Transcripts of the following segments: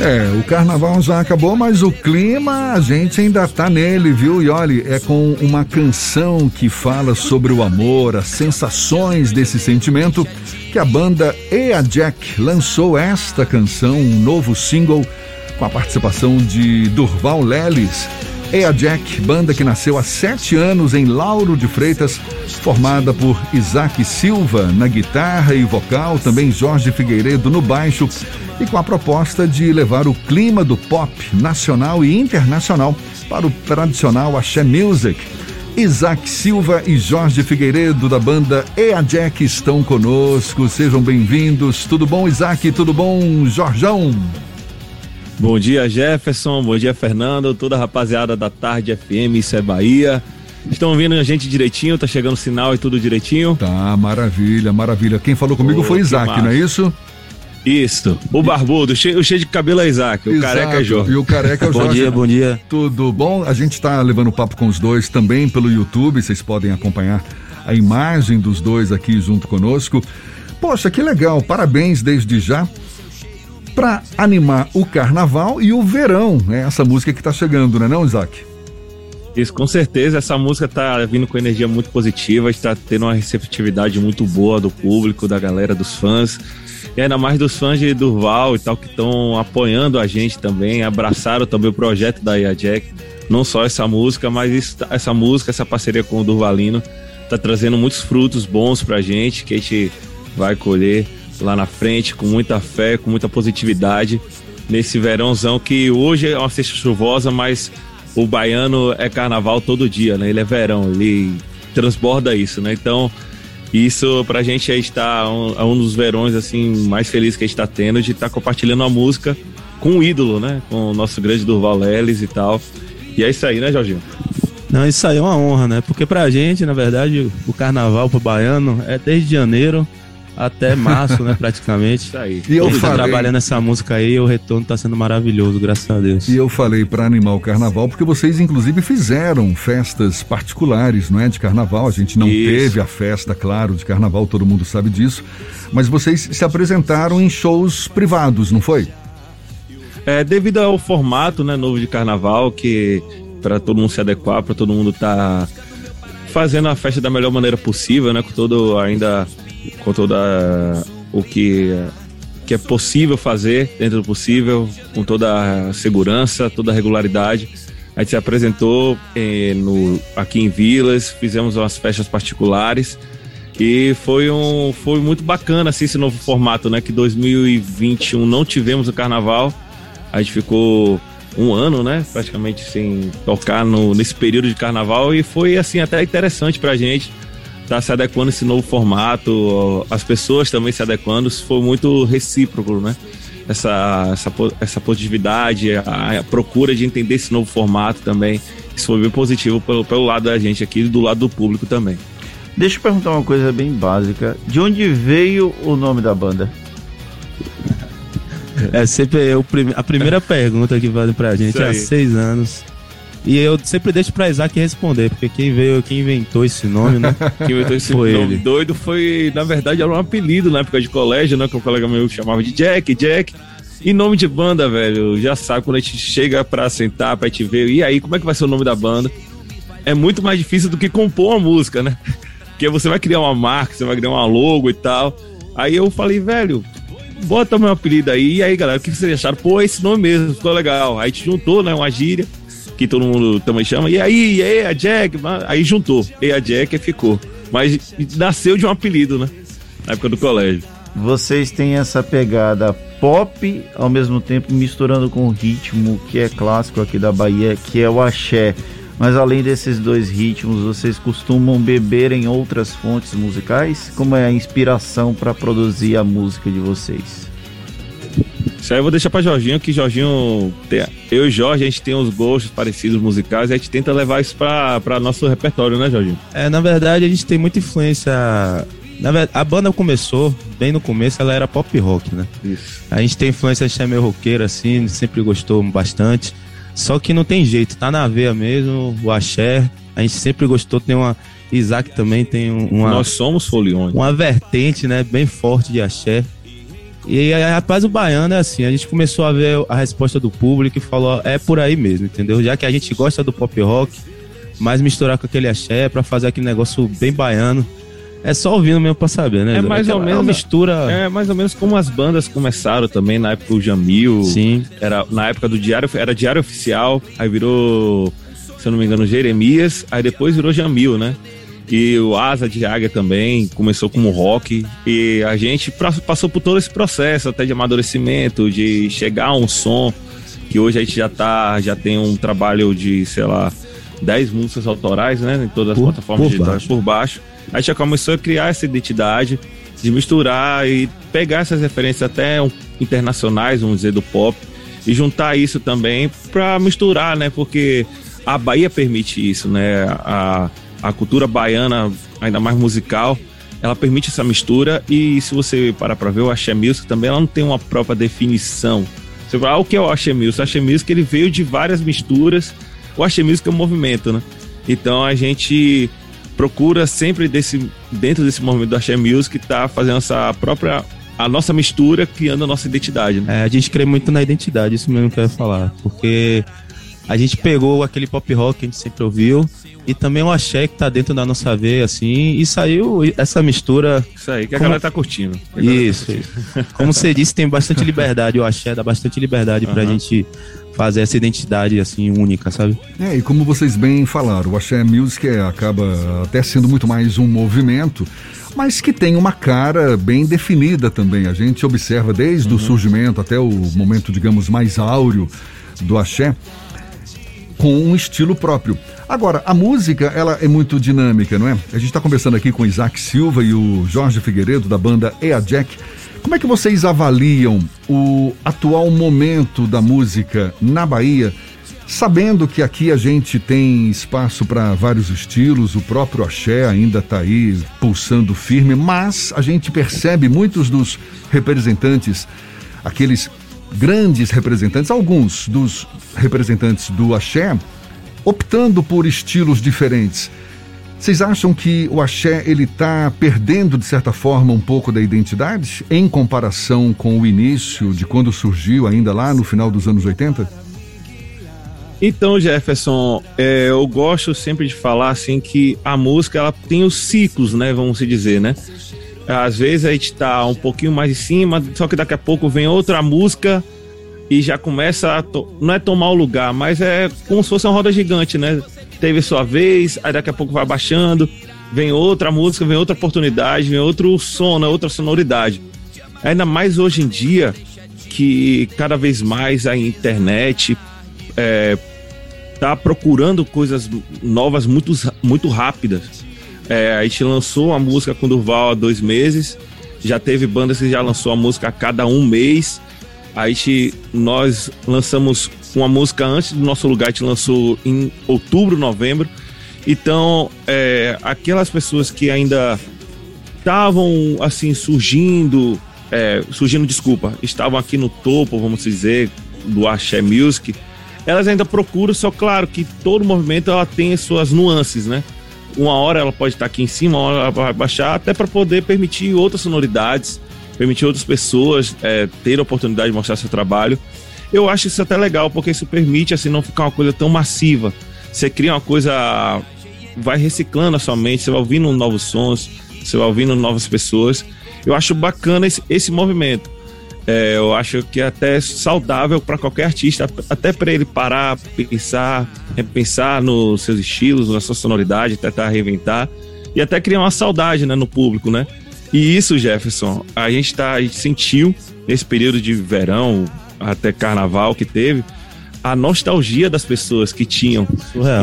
É, o carnaval já acabou, mas o clima a gente ainda tá nele, viu? E olha, é com uma canção que fala sobre o amor, as sensações desse sentimento, que a banda Ea Jack lançou esta canção, um novo single, com a participação de Durval Lelis. Ea Jack, banda que nasceu há sete anos em Lauro de Freitas, formada por Isaac Silva na guitarra e vocal, também Jorge Figueiredo no baixo e com a proposta de levar o clima do pop nacional e internacional para o tradicional axé music. Isaac Silva e Jorge Figueiredo da banda Ea Jack estão conosco. Sejam bem-vindos. Tudo bom, Isaac? Tudo bom, Jorjão? Bom dia, Jefferson. Bom dia, Fernando. Toda a rapaziada da Tarde FM, isso é Bahia. Estão ouvindo a gente direitinho? Tá chegando o sinal e tudo direitinho? Tá, maravilha, maravilha. Quem falou comigo oh, foi Isaac, não é isso? Isso. O barbudo, cheio, o cheio de cabelo é Isaac, o Exato. careca é Jorge. E o careca é o Jorge. bom dia, bom dia. Tudo bom? A gente está levando papo com os dois também pelo YouTube, vocês podem acompanhar a imagem dos dois aqui junto conosco. Poxa, que legal, parabéns desde já. Para animar o carnaval e o verão, né? Essa música que está chegando, né, não, Isaac? Isso, com certeza. Essa música tá vindo com energia muito positiva, está tendo uma receptividade muito boa do público, da galera, dos fãs. E ainda mais dos fãs de Durval e tal, que estão apoiando a gente também, abraçaram também o projeto da IA Jack. Não só essa música, mas isso, essa música, essa parceria com o Durvalino, tá trazendo muitos frutos bons pra gente, que a gente vai colher lá na frente, com muita fé, com muita positividade, nesse verãozão que hoje é uma sexta chuvosa, mas o baiano é carnaval todo dia, né? Ele é verão, ele transborda isso, né? Então, isso pra gente aí está um, é um dos verões assim mais felizes que a gente está tendo de estar tá compartilhando a música com o ídolo, né? Com o nosso grande Durval Leles e tal. E é isso aí, né, Jorginho? Não, isso aí é uma honra, né? Porque pra gente, na verdade, o carnaval pro baiano é desde janeiro até março, né, praticamente. Isso aí. E eu falei... trabalhando essa música aí, o retorno tá sendo maravilhoso, graças a Deus. E eu falei para animar o carnaval, porque vocês inclusive fizeram festas particulares, não é, de carnaval. A gente não Isso. teve a festa, claro, de carnaval, todo mundo sabe disso. Mas vocês se apresentaram em shows privados, não foi? É, devido ao formato, né, novo de carnaval, que para todo mundo se adequar, para todo mundo tá fazendo a festa da melhor maneira possível, né, com todo ainda com toda o que, que é possível fazer dentro do possível, com toda a segurança, toda a regularidade. A gente se apresentou eh, no, aqui em Vilas, fizemos umas festas particulares e foi, um, foi muito bacana assim, esse novo formato, né? Que 2021 não tivemos o carnaval, a gente ficou um ano, né? Praticamente sem tocar no, nesse período de carnaval e foi assim até interessante pra gente tá se adequando a esse novo formato, as pessoas também se adequando, isso foi muito recíproco, né? Essa, essa, essa positividade, a, a, procura de entender esse novo formato também, isso foi bem positivo pelo, pelo lado da gente aqui e do lado do público também. Deixa eu perguntar uma coisa bem básica. De onde veio o nome da banda? É sempre a primeira pergunta que vale pra gente há seis anos. E eu sempre deixo pra Isaac responder, porque quem veio, quem inventou esse nome, né? Quem inventou esse foi nome ele. doido foi, na verdade, era um apelido na época de colégio, né? Que um colega meu chamava de Jack, Jack. E nome de banda, velho, já sabe quando a gente chega pra sentar, pra te ver, e aí, como é que vai ser o nome da banda? É muito mais difícil do que compor uma música, né? Porque você vai criar uma marca, você vai criar uma logo e tal. Aí eu falei, velho, bota meu apelido aí. E aí, galera, o que vocês acharam? Pô, esse nome mesmo, ficou legal. Aí a gente juntou, né, uma gíria que todo mundo também chama. E aí, e aí, a Jack, aí juntou. E a Jack ficou. Mas nasceu de um apelido, né? Na época do colégio. Vocês têm essa pegada pop, ao mesmo tempo misturando com o ritmo que é clássico aqui da Bahia, que é o axé. Mas além desses dois ritmos, vocês costumam beber em outras fontes musicais? Como é a inspiração para produzir a música de vocês? Isso aí eu vou deixar pra Jorginho, que Jorginho, eu e Jorge, a gente tem uns gostos parecidos musicais e a gente tenta levar isso pra, pra nosso repertório, né, Jorginho? É, na verdade, a gente tem muita influência. Na verdade, a banda começou, bem no começo, ela era pop rock, né? Isso. A gente tem influência de meio roqueiro, assim, sempre gostou bastante. Só que não tem jeito, tá na veia mesmo, o axé. A gente sempre gostou, tem uma. Isaac também tem uma. Nós somos foliões. Uma vertente, né? Bem forte de axé. E rapaz, o baiano é assim, a gente começou a ver a resposta do público e falou, é por aí mesmo, entendeu? Já que a gente gosta do pop rock, mas misturar com aquele axé para fazer aquele negócio bem baiano. É só ouvindo mesmo pra saber, né? É mais ou menos. mistura. É mais ou menos como as bandas começaram também, na época o Jamil. Sim. Era, na época do Diário, era Diário Oficial, aí virou, se eu não me engano, Jeremias, aí depois virou Jamil, né? E o Asa de Águia também começou como rock. E a gente passou por todo esse processo, até de amadurecimento, de chegar a um som que hoje a gente já tá, já tem um trabalho de, sei lá, 10 músicas autorais, né? Em todas as por, plataformas por digitais baixo. por baixo. A gente já começou a criar essa identidade de misturar e pegar essas referências até internacionais, vamos dizer, do pop, e juntar isso também para misturar, né? Porque a Bahia permite isso, né? A, a cultura baiana, ainda mais musical, ela permite essa mistura e se você parar para ver o Axé Music também, ela não tem uma própria definição. Você fala, ah, o que é o Axé Music? O Axé Music ele veio de várias misturas. O Axé Music é um movimento, né? Então a gente procura sempre desse, dentro desse movimento do Axé Music tá fazendo essa própria a nossa mistura, criando a nossa identidade. Né? É, a gente crê muito na identidade, isso mesmo que eu ia falar. Porque a gente pegou aquele pop rock que a gente sempre ouviu e também o axé que tá dentro da nossa veia, assim, e saiu essa mistura. Isso aí, que a como... galera tá curtindo. Isso, tá curtindo. Como você disse, tem bastante liberdade, o axé dá bastante liberdade uhum. pra gente fazer essa identidade, assim, única, sabe? É, e como vocês bem falaram, o axé music é, acaba até sendo muito mais um movimento, mas que tem uma cara bem definida também. A gente observa desde uhum. o surgimento até o momento, digamos, mais áureo do axé com um estilo próprio. Agora, a música, ela é muito dinâmica, não é? A gente está conversando aqui com o Isaac Silva e o Jorge Figueiredo, da banda Ea Jack. Como é que vocês avaliam o atual momento da música na Bahia, sabendo que aqui a gente tem espaço para vários estilos, o próprio axé ainda está aí pulsando firme, mas a gente percebe muitos dos representantes, aqueles grandes representantes, alguns dos representantes do axé, optando por estilos diferentes. Vocês acham que o axé ele está perdendo de certa forma um pouco da identidade em comparação com o início de quando surgiu ainda lá no final dos anos 80? Então, Jefferson, é, eu gosto sempre de falar assim que a música ela tem os ciclos, né? Vamos se dizer, né? Às vezes a gente tá um pouquinho mais em cima, só que daqui a pouco vem outra música e já começa a. Não é tomar o lugar, mas é como se fosse uma roda gigante, né? Teve sua vez, aí daqui a pouco vai baixando, vem outra música, vem outra oportunidade, vem outro som, né? outra sonoridade. Ainda mais hoje em dia, que cada vez mais a internet é, tá procurando coisas novas muito, muito rápidas. É, a gente lançou a música com Durval há dois meses. Já teve bandas que já lançou a música a cada um mês. A gente, nós lançamos uma música antes do nosso lugar, a gente lançou em outubro, novembro. Então, é, aquelas pessoas que ainda estavam assim surgindo, é, surgindo, desculpa, estavam aqui no topo, vamos dizer, do Axé Music, elas ainda procuram, só claro que todo movimento ela tem as suas nuances, né? Uma hora ela pode estar aqui em cima, uma hora ela vai baixar, até para poder permitir outras sonoridades, permitir outras pessoas é, ter a oportunidade de mostrar seu trabalho. Eu acho isso até legal, porque isso permite assim não ficar uma coisa tão massiva. Você cria uma coisa, vai reciclando a sua mente, você vai ouvindo novos sons, você vai ouvindo novas pessoas. Eu acho bacana esse, esse movimento. É, eu acho que é até saudável para qualquer artista, até para ele parar, pensar, repensar nos seus estilos, na sua sonoridade, tentar reinventar e até criar uma saudade né, no público, né? E isso, Jefferson, a gente, tá, a gente sentiu nesse período de verão até carnaval que teve a nostalgia das pessoas que tinham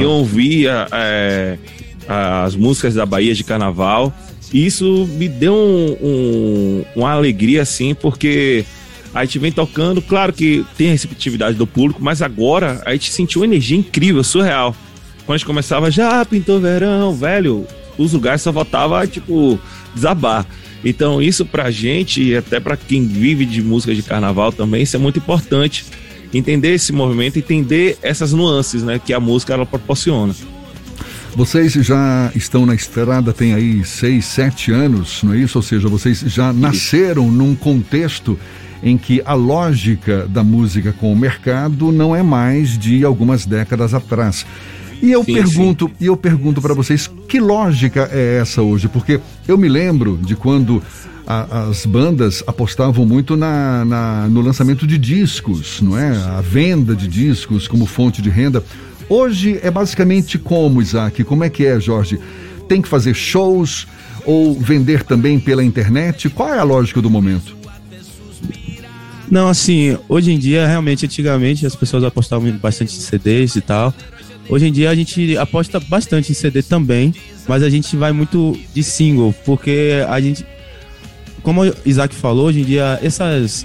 e ouvir é, as músicas da Bahia de Carnaval isso me deu um, um, uma alegria, assim, porque a gente vem tocando, claro que tem a receptividade do público, mas agora a gente sentiu uma energia incrível, surreal. Quando a gente começava, já pintou verão, velho, os lugares só faltava, tipo, desabar. Então, isso pra gente, e até pra quem vive de música de carnaval também, isso é muito importante. Entender esse movimento, entender essas nuances, né, que a música ela proporciona. Vocês já estão na estrada tem aí seis, sete anos, não é isso? Ou seja, vocês já nasceram num contexto em que a lógica da música com o mercado não é mais de algumas décadas atrás. E eu sim, pergunto, sim. e eu pergunto para vocês, que lógica é essa hoje? Porque eu me lembro de quando a, as bandas apostavam muito na, na, no lançamento de discos, não é? A venda de discos como fonte de renda. Hoje é basicamente como, Isaac? Como é que é, Jorge? Tem que fazer shows ou vender também pela internet? Qual é a lógica do momento? Não, assim, hoje em dia, realmente, antigamente as pessoas apostavam bastante em CDs e tal. Hoje em dia a gente aposta bastante em CD também, mas a gente vai muito de single, porque a gente como o Isaac falou, hoje em dia essas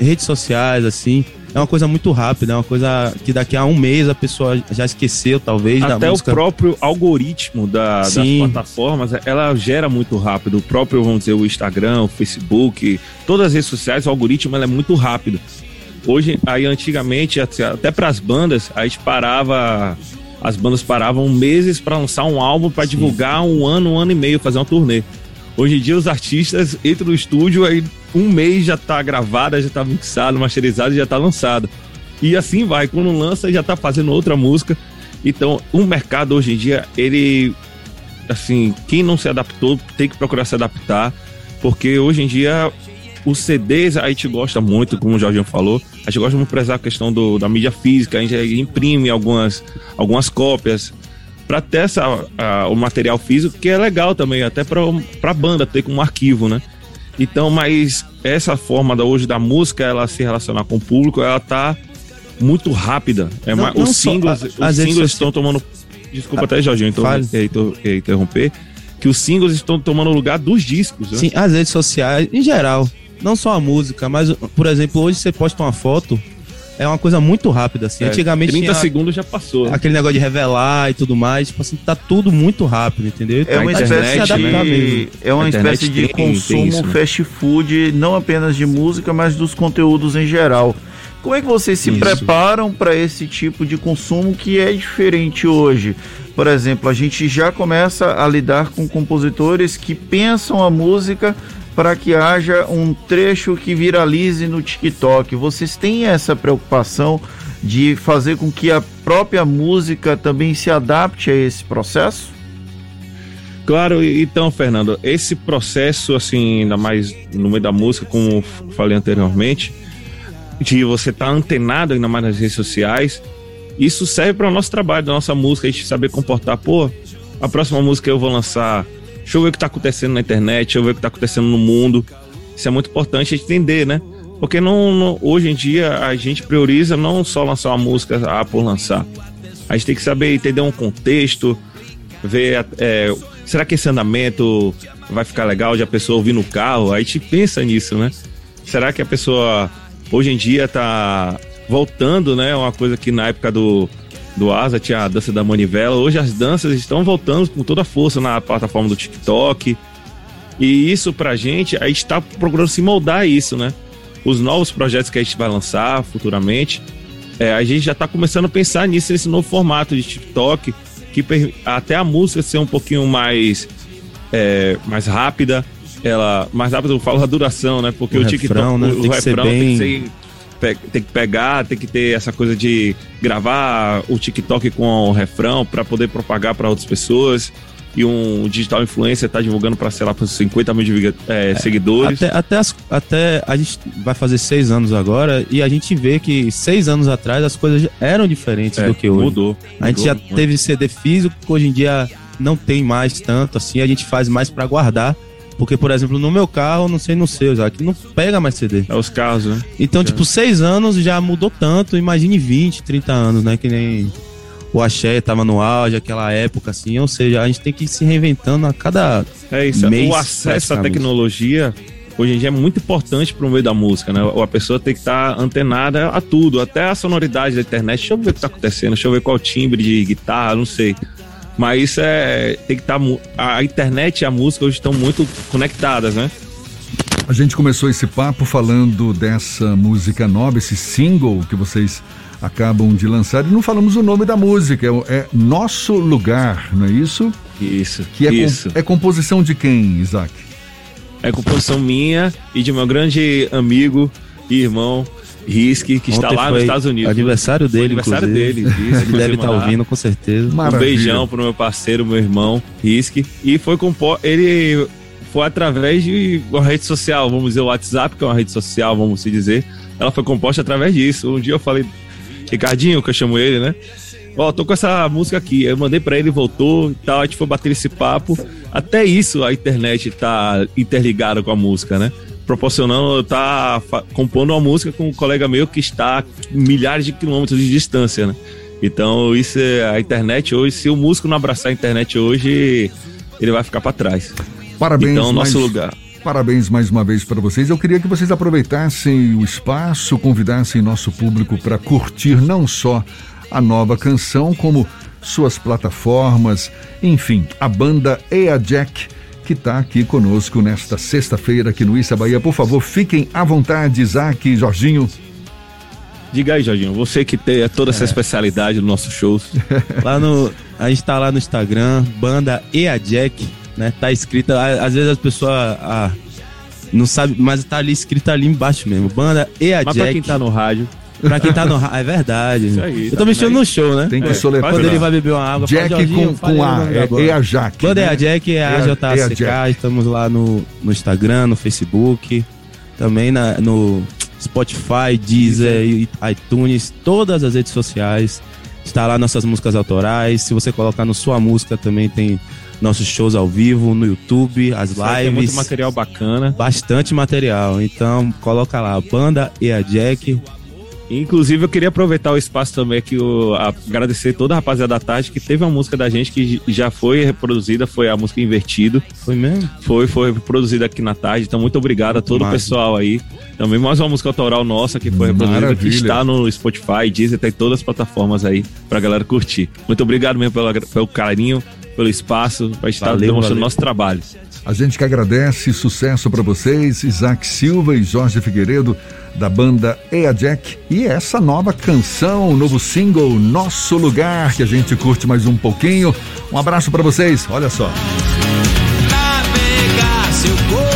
redes sociais, assim, é uma coisa muito rápida, é uma coisa que daqui a um mês a pessoa já esqueceu, talvez, Até o próprio algoritmo da, das plataformas, ela gera muito rápido. O próprio, vamos dizer, o Instagram, o Facebook, todas as redes sociais, o algoritmo é muito rápido. Hoje, aí antigamente, até para as bandas, a gente parava as bandas paravam meses para lançar um álbum para divulgar um ano, um ano e meio, fazer uma turnê. Hoje em dia os artistas entram no estúdio, aí um mês já tá gravada, já tá mixado, masterizado, já tá lançado. E assim vai, quando lança já tá fazendo outra música. Então, o mercado hoje em dia, ele assim, quem não se adaptou tem que procurar se adaptar, porque hoje em dia os CDs a gente gosta muito, como o Jorginho falou, a gente gosta muito de prezar a questão do, da mídia física, a gente imprime algumas, algumas cópias, para ter essa, a, o material físico, que é legal também, até para a banda ter como arquivo, né? Então, mas essa forma da, hoje da música, ela se relacionar com o público, ela tá muito rápida. É não, não os singles, só, a, os singles estão tomando. Desculpa até, Jorginho, então, interromper. Que os singles estão tomando lugar dos discos. Né? Sim, as redes sociais, em geral. Não só a música, mas, por exemplo, hoje você posta uma foto, é uma coisa muito rápida, assim. É, Antigamente. 30 tinha segundos já passou. Aquele negócio de revelar e tudo mais. Tipo assim, tá tudo muito rápido, entendeu? É uma espécie de. É uma espécie de consumo isso, né? fast food, não apenas de música, mas dos conteúdos em geral. Como é que vocês se isso. preparam para esse tipo de consumo que é diferente hoje? Por exemplo, a gente já começa a lidar com compositores que pensam a música para que haja um trecho que viralize no TikTok. Vocês têm essa preocupação de fazer com que a própria música também se adapte a esse processo? Claro, então, Fernando, esse processo, assim, ainda mais no meio da música, como falei anteriormente, de você estar tá antenado ainda mais nas redes sociais, isso serve para o nosso trabalho, da nossa música, a gente saber comportar. Pô, a próxima música eu vou lançar Deixa eu ver o que está acontecendo na internet, deixa eu ver o que está acontecendo no mundo. Isso é muito importante entender, né? Porque não, não, hoje em dia a gente prioriza não só lançar uma música ah, por lançar. A gente tem que saber entender um contexto, ver é, será que esse andamento vai ficar legal de a pessoa ouvir no carro? Aí a gente pensa nisso, né? Será que a pessoa hoje em dia está voltando, né? Uma coisa que na época do do Asa, tinha a dança da manivela. Hoje as danças estão voltando com toda a força na plataforma do TikTok. E isso pra gente, a gente tá procurando se moldar isso, né? Os novos projetos que a gente vai lançar futuramente, é, a gente já tá começando a pensar nisso, nesse novo formato de TikTok, que até a música ser um pouquinho mais, é, mais rápida, ela mais rápido eu falo a duração, né? Porque o, o TikTok, refrão, né? o, o refrão bem... tem que ser tem que pegar, tem que ter essa coisa de gravar o TikTok com o refrão para poder propagar para outras pessoas. E um digital influencer tá divulgando para, sei lá, para 50 mil de, é, é, seguidores. Até, até, as, até a gente vai fazer seis anos agora e a gente vê que seis anos atrás as coisas eram diferentes é, do que hoje. Mudou. A gente já muito. teve CD físico, hoje em dia não tem mais tanto assim, a gente faz mais para guardar porque, por exemplo, no meu carro, não sei no seu, já que não pega mais CD. É os carros, né? Então, é. tipo, seis anos já mudou tanto, imagine 20, 30 anos, né? Que nem o axé tava no auge, aquela época, assim. Ou seja, a gente tem que ir se reinventando a cada é isso, mês. O acesso à tecnologia hoje em dia é muito importante para o meio da música, né? A pessoa tem que estar tá antenada a tudo, até a sonoridade da internet. Deixa eu ver o que está acontecendo, deixa eu ver qual timbre de guitarra, não sei. Mas isso é. Tem que estar. Tá, a internet e a música hoje estão muito conectadas, né? A gente começou esse papo falando dessa música nova, esse single que vocês acabam de lançar e não falamos o nome da música, é, é Nosso Lugar, não é isso? Isso. Que é, isso. Com, é composição de quem, Isaac? É composição minha e de meu grande amigo e irmão Risque, que está lá nos Estados Unidos. Aniversário dele, aniversário inclusive. dele. Isso, Ele deve estar tá ouvindo, com certeza. Maravilha. Um beijão pro meu parceiro, meu irmão, Risque. E foi com ele foi através de uma rede social, vamos dizer, o WhatsApp, que é uma rede social, vamos se dizer. Ela foi composta através disso. Um dia eu falei, Ricardinho, que eu chamo ele, né? Ó, oh, tô com essa música aqui. Eu mandei para ele, voltou e tal. A gente foi bater esse papo. Até isso a internet tá interligada com a música, né? Proporcionando, tá compondo uma música com um colega meu que está a milhares de quilômetros de distância, né? Então, isso é a internet hoje. Se o músico não abraçar a internet hoje, ele vai ficar para trás. Parabéns, então, nosso mais, lugar. Parabéns mais uma vez para vocês. Eu queria que vocês aproveitassem o espaço, convidassem nosso público para curtir não só a nova canção, como suas plataformas, enfim, a banda Ea Jack que está aqui conosco nesta sexta-feira aqui no Issa Bahia. Por favor, fiquem à vontade, Isaac e Jorginho. Diga aí, Jorginho, você que tem toda essa é. especialidade no nosso show. lá no, a gente está lá no Instagram, banda Ea Jack, né? Tá escrita, às vezes as pessoas ah, não sabe, mas tá ali escrita ali embaixo mesmo, banda Ea mas Jack. Pra quem tá no rádio, Pra quem tá no É verdade. Isso aí, eu tô tá mexendo no show, né? Tem que é, soletrar. Quando ele vai beber uma água, Jack fala, com, com A, é, é a Jack. Quando né? é a Jack, é a JACK. Estamos lá no, no Instagram, no Facebook, também na, no Spotify, Deezer, iTunes, todas as redes sociais. Está lá nossas músicas autorais. Se você colocar no Sua Música, também tem nossos shows ao vivo no YouTube, as lives. Tem muito material bacana. Bastante material. Então, coloca lá, Banda e a Jack. Inclusive, eu queria aproveitar o espaço também aqui, o, agradecer toda a rapaziada da tarde que teve uma música da gente que já foi reproduzida, foi a música Invertido. Foi mesmo? Foi, foi reproduzida aqui na tarde. Então, muito obrigado a todo o pessoal aí. Também mais uma música autoral nossa que foi reproduzida, Maravilha. que está no Spotify, Deezer, tem todas as plataformas aí pra galera curtir. Muito obrigado mesmo pelo, pelo carinho, pelo espaço, pra estar demonstrando nosso trabalho. A gente que agradece, sucesso para vocês, Isaac Silva e Jorge Figueiredo, da banda Ea Jack. E essa nova canção, novo single, Nosso Lugar, que a gente curte mais um pouquinho. Um abraço para vocês, olha só. Navegar seu corpo